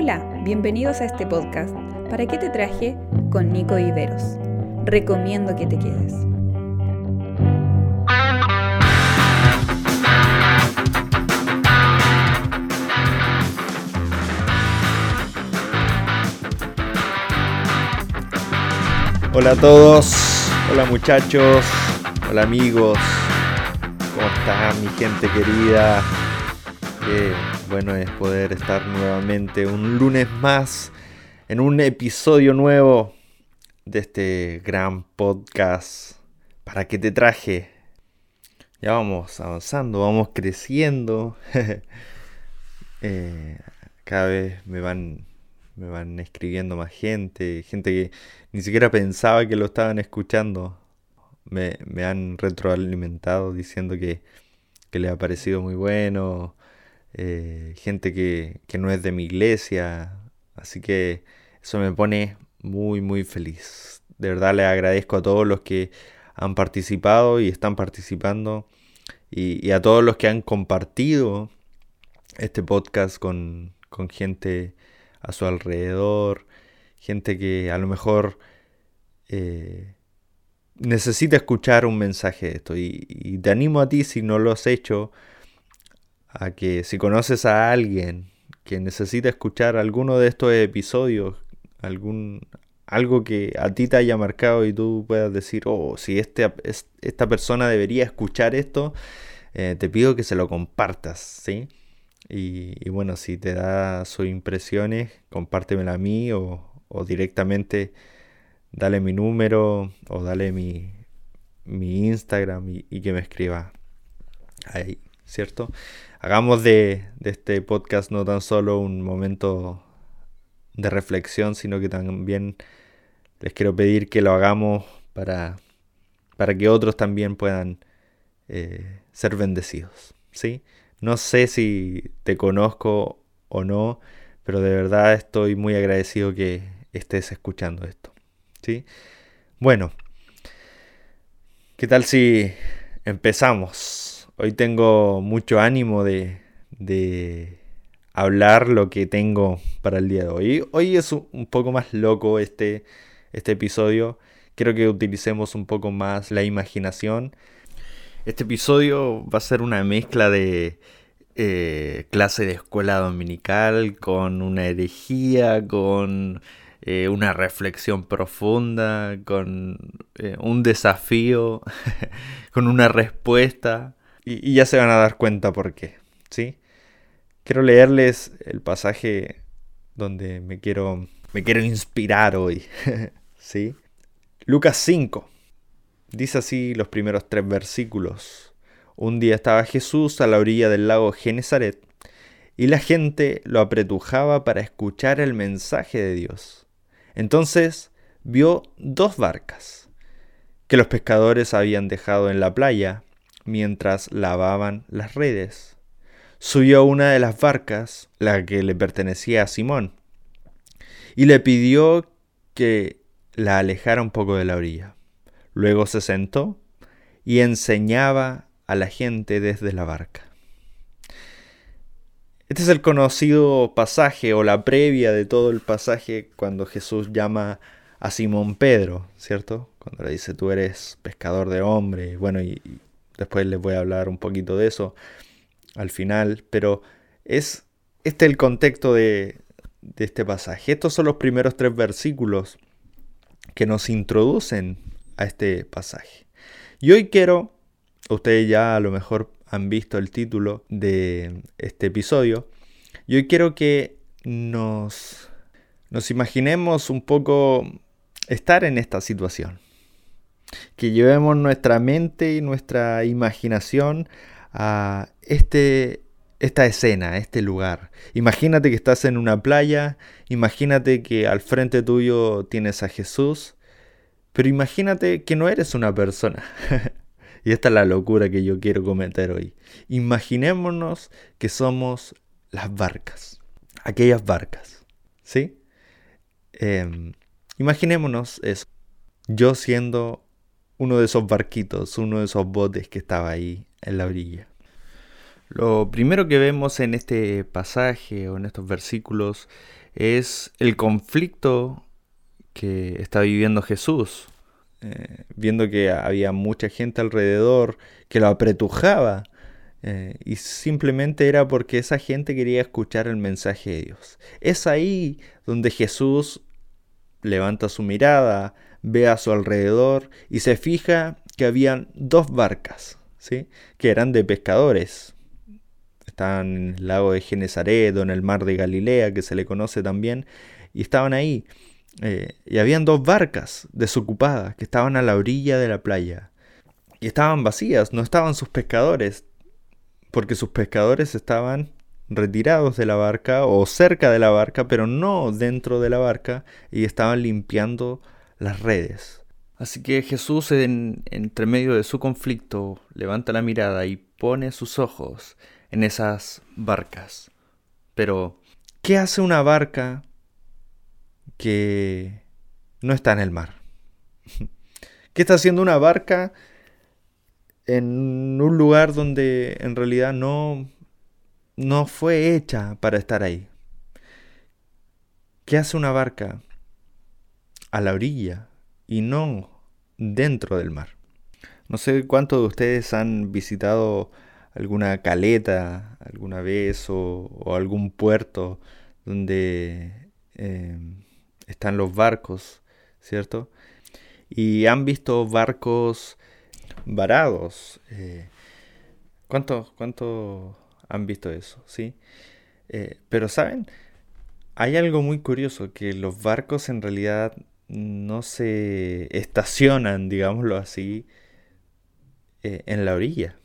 Hola, bienvenidos a este podcast. ¿Para qué te traje? Con Nico Viveros. Recomiendo que te quedes. Hola a todos, hola muchachos, hola amigos, ¿cómo están mi gente querida? Qué bueno es poder estar nuevamente un lunes más en un episodio nuevo de este gran podcast. ¿Para qué te traje? Ya vamos avanzando, vamos creciendo. Eh, cada vez me van me van escribiendo más gente, gente que ni siquiera pensaba que lo estaban escuchando. Me, han retroalimentado diciendo que, que le ha parecido muy bueno. Eh, gente que, que no es de mi iglesia. Así que eso me pone muy, muy feliz. De verdad le agradezco a todos los que han participado y están participando. Y, y a todos los que han compartido este podcast con, con gente a su alrededor, gente que a lo mejor eh, necesita escuchar un mensaje de esto. Y, te animo a ti, si no lo has hecho, a que si conoces a alguien que necesita escuchar alguno de estos episodios, algún, algo que a ti te haya marcado y tú puedas decir, oh, si este, esta persona debería escuchar esto, eh, te pido que se lo compartas, ¿sí? Y, bueno, si te da sus impresiones, compártemela a mí o, directamente dale mi número o dale mi, mi Instagram y, que me escriba ahí, ¿cierto? Hagamos de, este podcast no tan solo un momento de reflexión, sino que también les quiero pedir que lo hagamos para, para que otros también puedan eh, ser bendecidos, ¿sí? No sé si te conozco o no, pero de verdad estoy muy agradecido que estés escuchando esto. ¿sí? Bueno, ¿qué tal si empezamos? Hoy tengo mucho ánimo de, de hablar lo que tengo para el día de hoy. Hoy es un poco más loco este, este episodio. Quiero que utilicemos un poco más la imaginación este episodio va a ser una mezcla de eh, clase de escuela dominical con una herejía, con eh, una reflexión profunda, con eh, un desafío, con una respuesta. Y, ya se van a dar cuenta por qué. ¿sí? Quiero leerles el pasaje donde me quiero, me quiero inspirar hoy. ¿sí? Lucas 5 Dice así los primeros tres versículos. Un día estaba Jesús a la orilla del lago Genezaret y la gente lo apretujaba para escuchar el mensaje de Dios. Entonces vio dos barcas que los pescadores habían dejado en la playa mientras lavaban las redes. Subió una de las barcas, la que le pertenecía a Simón, y le pidió que la alejara un poco de la orilla. Luego se sentó y enseñaba a la gente desde la barca. Este es el conocido pasaje o la previa de todo el pasaje cuando Jesús llama a Simón Pedro, ¿cierto? Cuando le dice tú eres pescador de hombre. Bueno, y, después les voy a hablar un poquito de eso al final, pero es este el contexto de, este pasaje. Estos son los primeros tres versículos que nos introducen a este pasaje. Y hoy quiero, ustedes ya a lo mejor han visto el título de este episodio, y hoy quiero que nos, nos imaginemos un poco estar en esta situación. Que llevemos nuestra mente y nuestra imaginación a este, esta escena, a este lugar. Imagínate que estás en una playa, imagínate que al frente tuyo tienes a Jesús pero imagínate que no eres una persona. y esta es la locura que yo quiero cometer hoy. Imaginémonos que somos las barcas. Aquellas barcas. ¿Sí? Em, imaginémonos eso. Yo siendo uno de esos barquitos, uno de esos botes que estaba ahí en la orilla. Lo primero que vemos en este pasaje o en estos versículos es el conflicto que está viviendo Jesús, eh, viendo que había mucha gente alrededor que lo apretujaba. Eh, y simplemente era porque esa gente quería escuchar el mensaje de Dios. Es ahí donde Jesús levanta su mirada, ve a su alrededor y se fija que habían dos barcas, ¿sí? que eran de pescadores. Estaban en el lago de Genezaret o en el mar de Galilea, que se le conoce también, y estaban ahí. Eh, y habían dos barcas desocupadas que estaban a la orilla de la playa. Y estaban vacías, no estaban sus pescadores, porque sus pescadores estaban retirados de la barca o cerca de la barca, pero no dentro de la barca, y estaban limpiando las redes. Así que Jesús, en, entre medio de su conflicto, levanta la mirada y pone sus ojos en esas barcas. Pero, ¿qué hace una barca que no está en el mar? ¿Qué está haciendo una barca en un lugar donde en realidad no, no fue hecha para estar ahí? ¿Qué hace una barca a la orilla y no dentro del mar. No sé cuántos de ustedes han visitado alguna caleta alguna vez o, algún puerto donde em, están los barcos, ¿cierto? Y han visto barcos varados. Eh, ¿Cuántos cuánto han visto eso? ¿Sí? Eh, pero saben, hay algo muy curioso, que los barcos en realidad no se estacionan, digámoslo así, eh, en la orilla.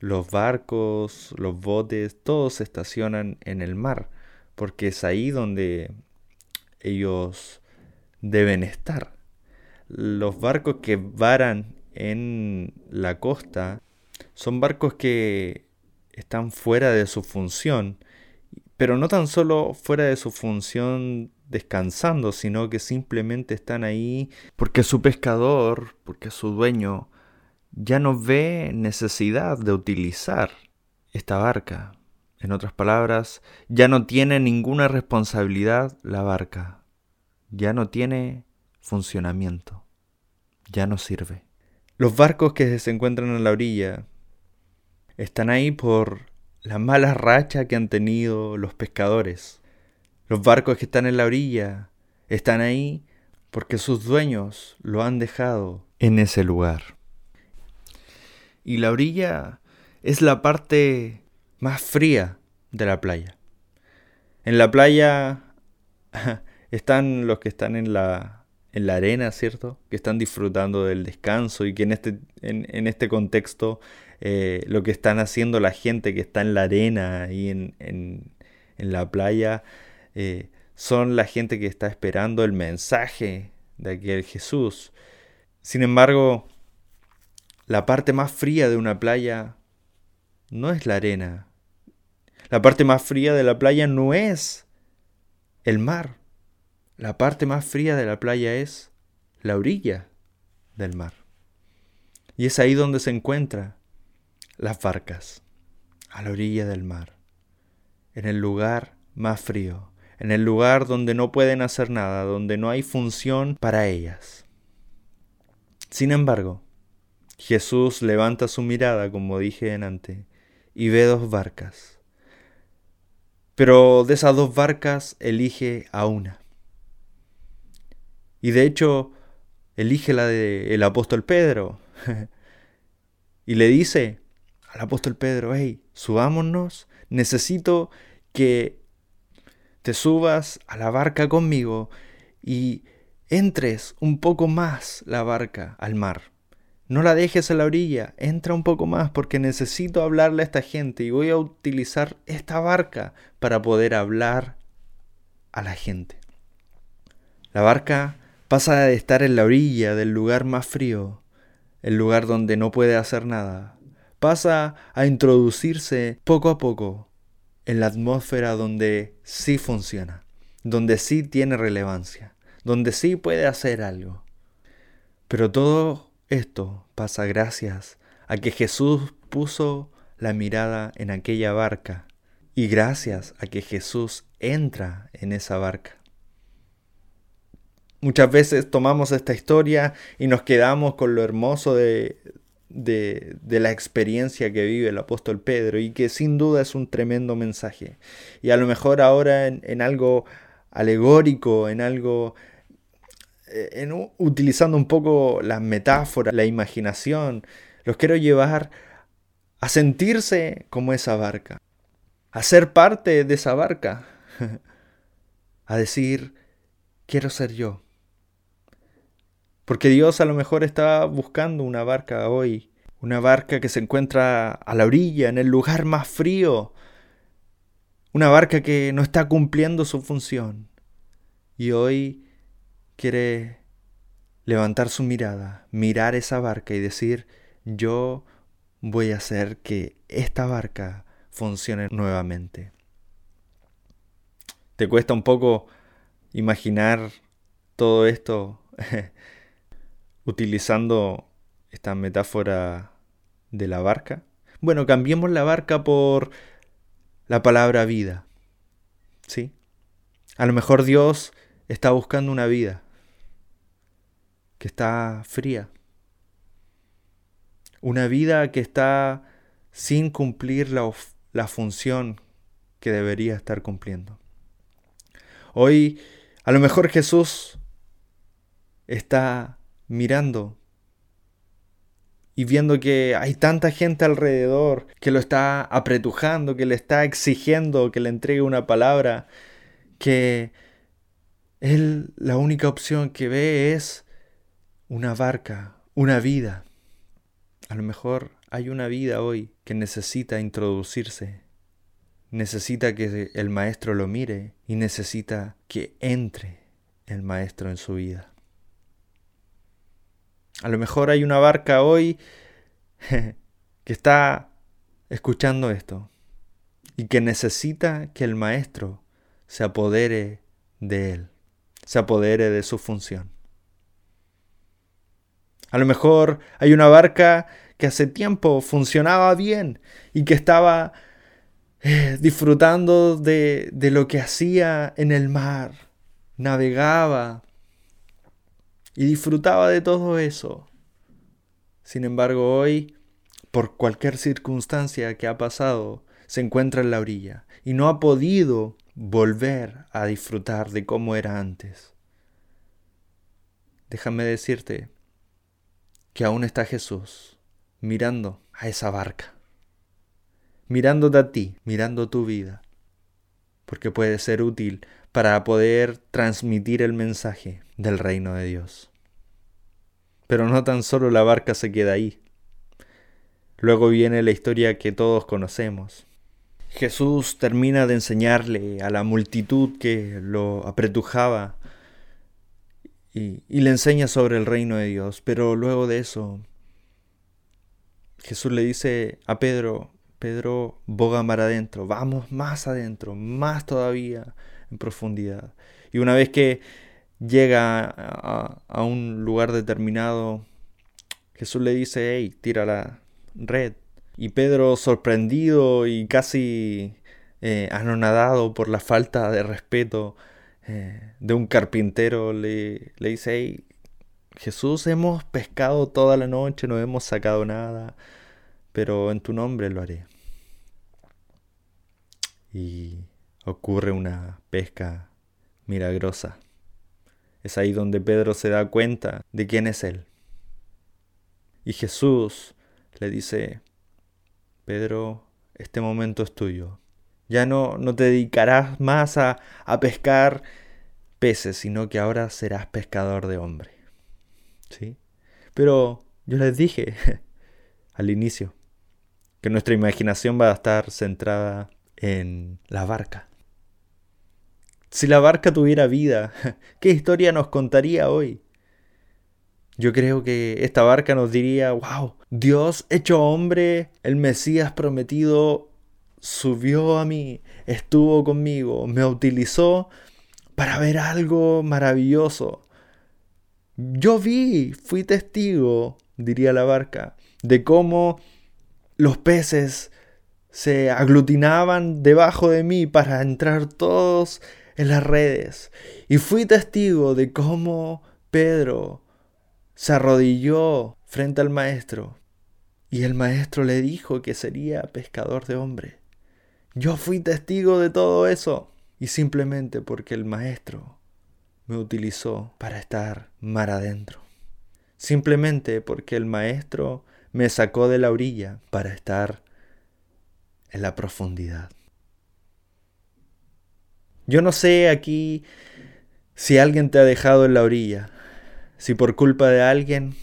Los barcos, los botes, todos se estacionan en el mar, porque es ahí donde ellos deben estar. Los barcos que varan en la costa son barcos que están fuera de su función, pero no tan solo fuera de su función descansando, sino que simplemente están ahí porque su pescador, porque su dueño ya no ve necesidad de utilizar esta barca. En otras palabras, ya no tiene ninguna responsabilidad la barca, ya no tiene funcionamiento, ya no sirve. Los barcos que se encuentran en la orilla están ahí por la mala racha que han tenido los pescadores los barcos que están en la orilla están ahí porque sus dueños lo han dejado en ese lugar. Y la orilla es la parte más fría de la playa. En la playa están los que están en la, en la arena, ¿cierto? Que están disfrutando del descanso y que en este, en, este contexto eh, lo que están haciendo la gente que está en la arena y en, en, en la playa eh, son la gente que está esperando el mensaje de aquel Jesús. Sin embargo, la parte más fría de una playa no es la arena. La parte más fría de la playa no es el mar. La parte más fría de la playa es la orilla del mar. Y es ahí donde se encuentran las barcas, a la orilla del mar, en el lugar más frío en el lugar donde no pueden hacer nada, donde no hay función para ellas. Sin embargo, Jesús levanta su mirada, como dije antes, y ve dos barcas. Pero de esas dos barcas elige a una. Y de hecho, elige la del apóstol Pedro. y le dice al apóstol Pedro, hey, subámonos, necesito que te subas a la barca conmigo y entres un poco más la barca al mar. No la dejes a la orilla, entra un poco más porque necesito hablarle a esta gente y voy a utilizar esta barca para poder hablar a la gente. La barca pasa de estar en la orilla del lugar más frío, el lugar donde no puede hacer nada, pasa a introducirse poco a poco en la atmósfera donde sí funciona, donde sí tiene relevancia, donde sí puede hacer algo. Pero todo esto pasa gracias a que Jesús puso la mirada en aquella barca y gracias a que Jesús entra en esa barca. Muchas veces tomamos esta historia y nos quedamos con lo hermoso de, de, la experiencia que vive el apóstol Pedro y que sin duda es un tremendo mensaje. Y a lo mejor ahora en, algo alegórico, en algo eh, en, utilizando un poco las metáforas, la imaginación, los quiero llevar a sentirse como esa barca, a ser parte de esa barca, a decir, quiero ser yo. Porque Dios a lo mejor está buscando una barca hoy, una barca que se encuentra a la orilla, en el lugar más frío, una barca que no está cumpliendo su función. Y hoy quiere levantar su mirada, mirar esa barca y decir, yo voy a hacer que esta barca funcione nuevamente. ¿Te cuesta un poco imaginar todo esto utilizando esta metáfora de la barca? Bueno, cambiemos la barca por la palabra vida. ¿Sí? A lo mejor Dios está buscando una vida que está fría. Una vida que está sin cumplir la, la función que debería estar cumpliendo. Hoy, a lo mejor Jesús está mirando y viendo que hay tanta gente alrededor que lo está apretujando, que le está exigiendo que le entregue una palabra, que él la única opción que ve es una barca, una vida. A lo mejor hay una vida hoy que necesita introducirse, necesita que el maestro lo mire y necesita que entre el maestro en su vida. A lo mejor hay una barca hoy que está escuchando esto y que necesita que el maestro se apodere de él, se apodere de su función. A lo mejor hay una barca que hace tiempo funcionaba bien y que estaba eh, disfrutando de, de lo que hacía en el mar, navegaba, y disfrutaba de todo eso. Sin embargo, hoy, por cualquier circunstancia que ha pasado, se encuentra en la orilla y no ha podido volver a disfrutar de cómo era antes. Déjame decirte que aún está Jesús mirando a esa barca, mirándote a ti, mirando tu vida, porque puede ser útil para poder transmitir el mensaje del reino de Dios. Pero no tan solo la barca se queda ahí. Luego viene la historia que todos conocemos. Jesús termina de enseñarle a la multitud que lo apretujaba y, le enseña sobre el reino de Dios. Pero luego de eso, Jesús le dice a Pedro, Pedro, boga mar adentro, vamos más adentro, más todavía en profundidad. Y una vez que llega a, un lugar determinado, Jesús le dice, hey, tira la red. Y Pedro, sorprendido y casi eh, anonadado por la falta de respeto eh, de un carpintero, le, le dice, hey, Jesús, hemos pescado toda la noche, no hemos sacado nada, pero en tu nombre lo haré. Y ocurre una pesca milagrosa. Es ahí donde Pedro se da cuenta de quién es Él. Y Jesús le dice, Pedro, este momento es tuyo. Ya no, no te dedicarás más a, a pescar peces, sino que ahora serás pescador de hombre. ¿Sí? Pero yo les dije al inicio que nuestra imaginación va a estar centrada en la barca. Si la barca tuviera vida, ¿qué historia nos contaría hoy? Yo creo que esta barca nos diría, wow, Dios hecho hombre, el Mesías prometido, subió a mí, estuvo conmigo, me utilizó para ver algo maravilloso. Yo vi, fui testigo, diría la barca, de cómo los peces se aglutinaban debajo de mí para entrar todos en las redes. Y fui testigo de cómo Pedro se arrodilló frente al maestro y el maestro le dijo que sería pescador de hombre. Yo fui testigo de todo eso y simplemente porque el maestro me utilizó para estar mar adentro. Simplemente porque el maestro me sacó de la orilla para estar en la profundidad. Yo no sé aquí si alguien te ha dejado en la orilla, si por culpa de alguien,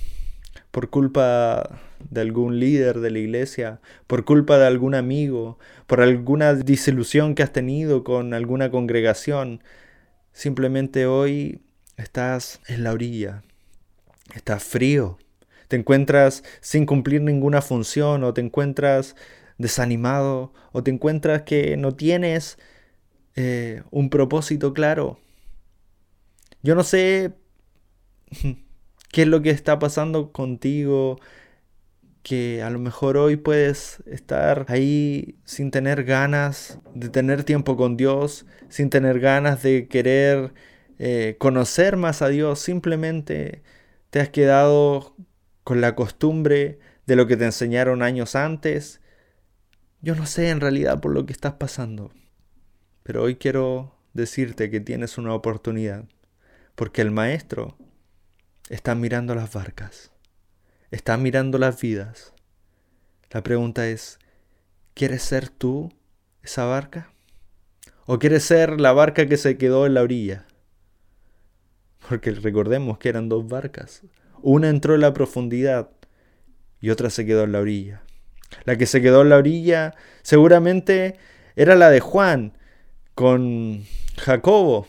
por culpa de algún líder de la iglesia, por culpa de algún amigo, por alguna disilusión que has tenido con alguna congregación, simplemente hoy estás en la orilla, estás frío, te encuentras sin cumplir ninguna función o te encuentras desanimado o te encuentras que no tienes eh, un propósito claro. Yo no sé qué es lo que está pasando contigo, que a lo mejor hoy puedes estar ahí sin tener ganas de tener tiempo con Dios, sin tener ganas de querer eh, conocer más a Dios, simplemente te has quedado con la costumbre de lo que te enseñaron años antes. Yo no sé en realidad por lo que estás pasando, pero hoy quiero decirte que tienes una oportunidad, porque el Maestro está mirando las barcas, está mirando las vidas. La pregunta es, ¿quieres ser tú esa barca? ¿O quieres ser la barca que se quedó en la orilla? Porque recordemos que eran dos barcas. Una entró en la profundidad y otra se quedó en la orilla. La que se quedó en la orilla seguramente era la de Juan con Jacobo.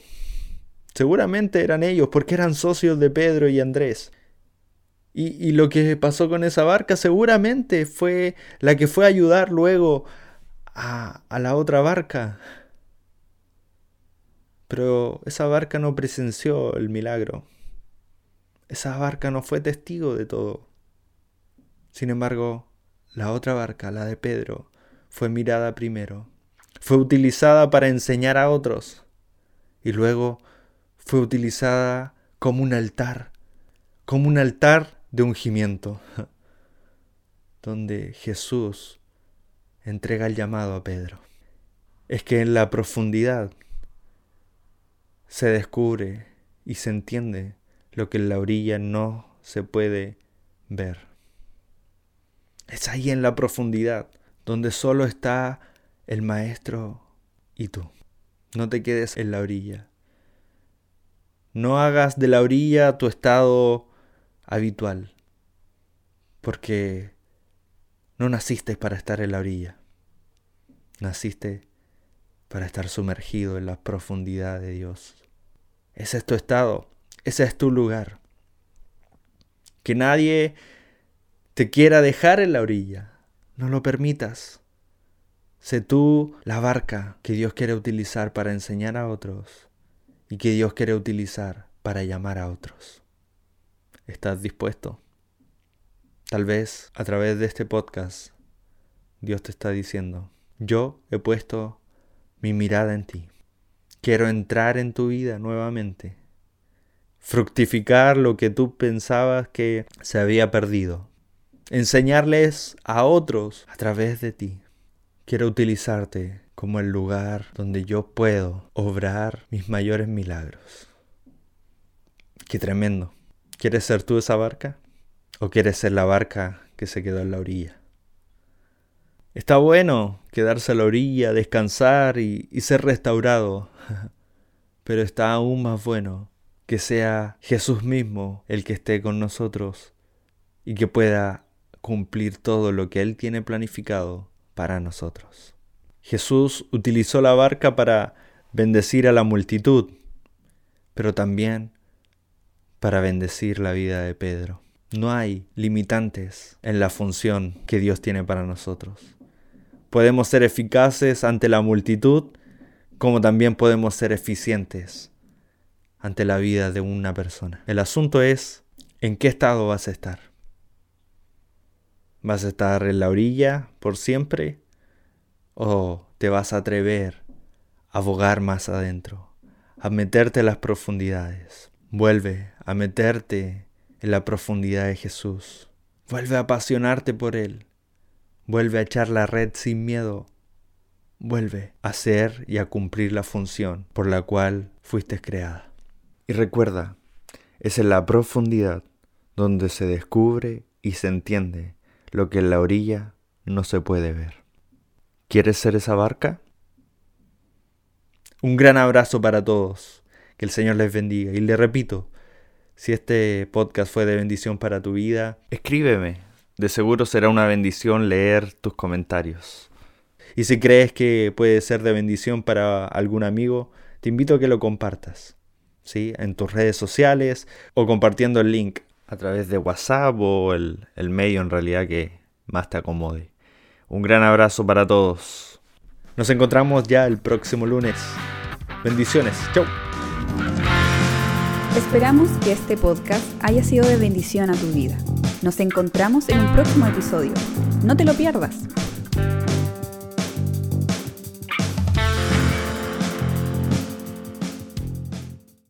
Seguramente eran ellos porque eran socios de Pedro y Andrés. Y, lo que pasó con esa barca seguramente fue la que fue a ayudar luego a, la otra barca. Pero esa barca no presenció el milagro. Esa barca no fue testigo de todo. Sin embargo, la otra barca, la de Pedro, fue mirada primero, fue utilizada para enseñar a otros y luego fue utilizada como un altar, como un altar de ungimiento, donde Jesús entrega el llamado a Pedro. Es que en la profundidad se descubre y se entiende lo que en la orilla no se puede ver. Es ahí en la profundidad, donde solo está el maestro y tú. No te quedes en la orilla. No hagas de la orilla tu estado habitual, porque no naciste para estar en la orilla. Naciste para estar sumergido en la profundidad de Dios. Ese es tu estado, ese es tu lugar. Que nadie te quiera dejar en la orilla. No lo permitas. Sé tú la barca que Dios quiere utilizar para enseñar a otros y que Dios quiere utilizar para llamar a otros. ¿Estás dispuesto? Tal vez a través de este podcast Dios te está diciendo, yo he puesto mi mirada en ti. Quiero entrar en tu vida nuevamente. Fructificar lo que tú pensabas que se había perdido enseñarles a otros a través de ti. Quiero utilizarte como el lugar donde yo puedo obrar mis mayores milagros. Qué tremendo. ¿Quieres ser tú esa barca? ¿O quieres ser la barca que se quedó en la orilla? Está bueno quedarse a la orilla, descansar y, y ser restaurado, pero está aún más bueno que sea Jesús mismo el que esté con nosotros y que pueda cumplir todo lo que Él tiene planificado para nosotros. Jesús utilizó la barca para bendecir a la multitud, pero también para bendecir la vida de Pedro. No hay limitantes en la función que Dios tiene para nosotros. Podemos ser eficaces ante la multitud, como también podemos ser eficientes ante la vida de una persona. El asunto es en qué estado vas a estar. ¿Vas a estar en la orilla por siempre? ¿O te vas a atrever a bogar más adentro, a meterte en las profundidades? Vuelve a meterte en la profundidad de Jesús. Vuelve a apasionarte por Él. Vuelve a echar la red sin miedo. Vuelve a ser y a cumplir la función por la cual fuiste creada. Y recuerda, es en la profundidad donde se descubre y se entiende lo que en la orilla no se puede ver. ¿Quieres ser esa barca? Un gran abrazo para todos. Que el Señor les bendiga. Y le repito, si este podcast fue de bendición para tu vida, escríbeme. De seguro será una bendición leer tus comentarios. Y si crees que puede ser de bendición para algún amigo, te invito a que lo compartas. ¿sí? En tus redes sociales o compartiendo el link a través de WhatsApp o el, el medio en realidad que más te acomode. Un gran abrazo para todos. Nos encontramos ya el próximo lunes. Bendiciones. Chau. Esperamos que este podcast haya sido de bendición a tu vida. Nos encontramos en un próximo episodio. No te lo pierdas.